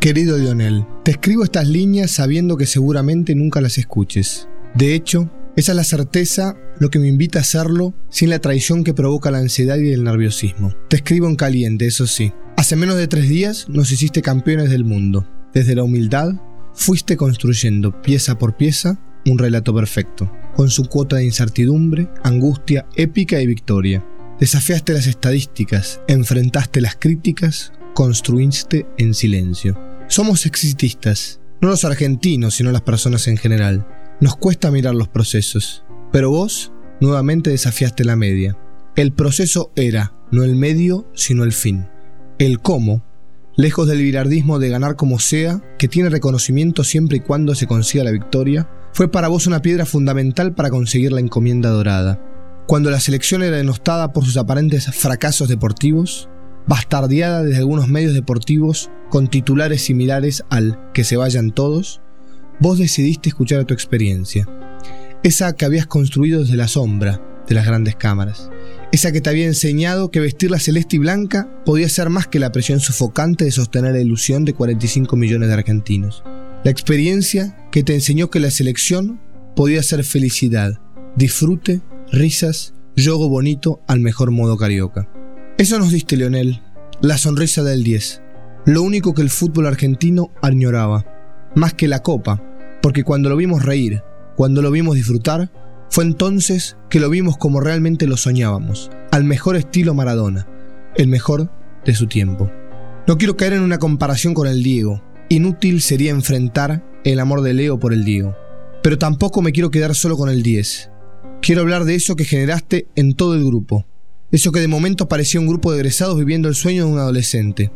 Querido Lionel, te escribo estas líneas sabiendo que seguramente nunca las escuches. De hecho, esa es la certeza lo que me invita a hacerlo sin la traición que provoca la ansiedad y el nerviosismo. Te escribo en caliente, eso sí. Hace menos de tres días nos hiciste campeones del mundo. Desde la humildad, fuiste construyendo pieza por pieza un relato perfecto, con su cuota de incertidumbre, angustia, épica y victoria. Desafiaste las estadísticas, enfrentaste las críticas, construiste en silencio. Somos exitistas, no los argentinos, sino las personas en general. Nos cuesta mirar los procesos, pero vos nuevamente desafiaste la media. El proceso era no el medio, sino el fin. El cómo, lejos del virardismo de ganar como sea, que tiene reconocimiento siempre y cuando se consiga la victoria, fue para vos una piedra fundamental para conseguir la encomienda dorada. Cuando la selección era denostada por sus aparentes fracasos deportivos, bastardeada desde algunos medios deportivos con titulares similares al que se vayan todos, vos decidiste escuchar a tu experiencia, esa que habías construido desde la sombra de las grandes cámaras, esa que te había enseñado que vestir la celeste y blanca podía ser más que la presión sufocante de sostener la ilusión de 45 millones de argentinos, la experiencia que te enseñó que la selección podía ser felicidad, disfrute, risas, yogo bonito al mejor modo carioca. Eso nos diste, Leonel, la sonrisa del 10, lo único que el fútbol argentino añoraba, más que la copa, porque cuando lo vimos reír, cuando lo vimos disfrutar, fue entonces que lo vimos como realmente lo soñábamos, al mejor estilo Maradona, el mejor de su tiempo. No quiero caer en una comparación con el Diego, inútil sería enfrentar el amor de Leo por el Diego, pero tampoco me quiero quedar solo con el 10. Quiero hablar de eso que generaste en todo el grupo, eso que de momento parecía un grupo de egresados viviendo el sueño de un adolescente.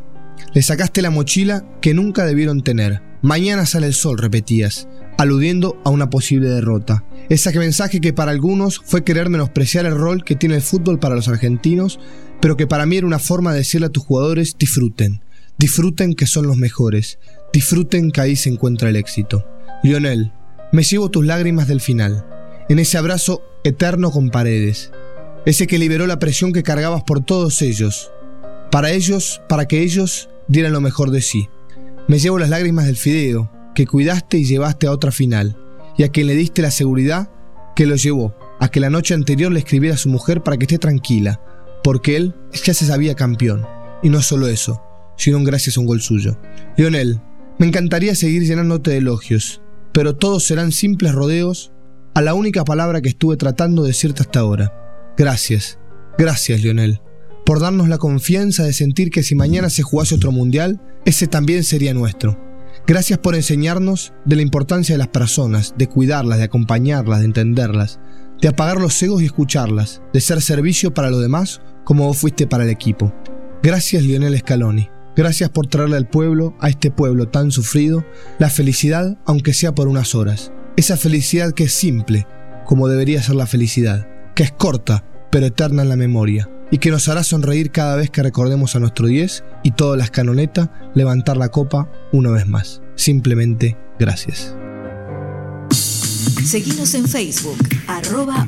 Le sacaste la mochila que nunca debieron tener. Mañana sale el sol, repetías, aludiendo a una posible derrota. Ese mensaje que para algunos fue querer menospreciar el rol que tiene el fútbol para los argentinos, pero que para mí era una forma de decirle a tus jugadores disfruten, disfruten que son los mejores, disfruten que ahí se encuentra el éxito. Lionel, me llevo tus lágrimas del final, en ese abrazo eterno con paredes, ese que liberó la presión que cargabas por todos ellos, para ellos, para que ellos dieran lo mejor de sí. Me llevo las lágrimas del fideo, que cuidaste y llevaste a otra final, y a quien le diste la seguridad que lo llevó, a que la noche anterior le escribiera a su mujer para que esté tranquila, porque él ya se sabía campeón, y no solo eso, sino gracias a un gol suyo. Lionel, me encantaría seguir llenándote de elogios, pero todos serán simples rodeos a la única palabra que estuve tratando de decirte hasta ahora. Gracias, gracias Lionel, por darnos la confianza de sentir que si mañana se jugase otro mundial, ese también sería nuestro. Gracias por enseñarnos de la importancia de las personas, de cuidarlas, de acompañarlas, de entenderlas, de apagar los egos y escucharlas, de ser servicio para los demás como vos fuiste para el equipo. Gracias Lionel Scaloni. Gracias por traerle al pueblo, a este pueblo tan sufrido, la felicidad aunque sea por unas horas. Esa felicidad que es simple, como debería ser la felicidad que es corta, pero eterna en la memoria, y que nos hará sonreír cada vez que recordemos a nuestro 10 y todas las canonetas levantar la copa una vez más. Simplemente gracias. Seguimos en Facebook, arroba.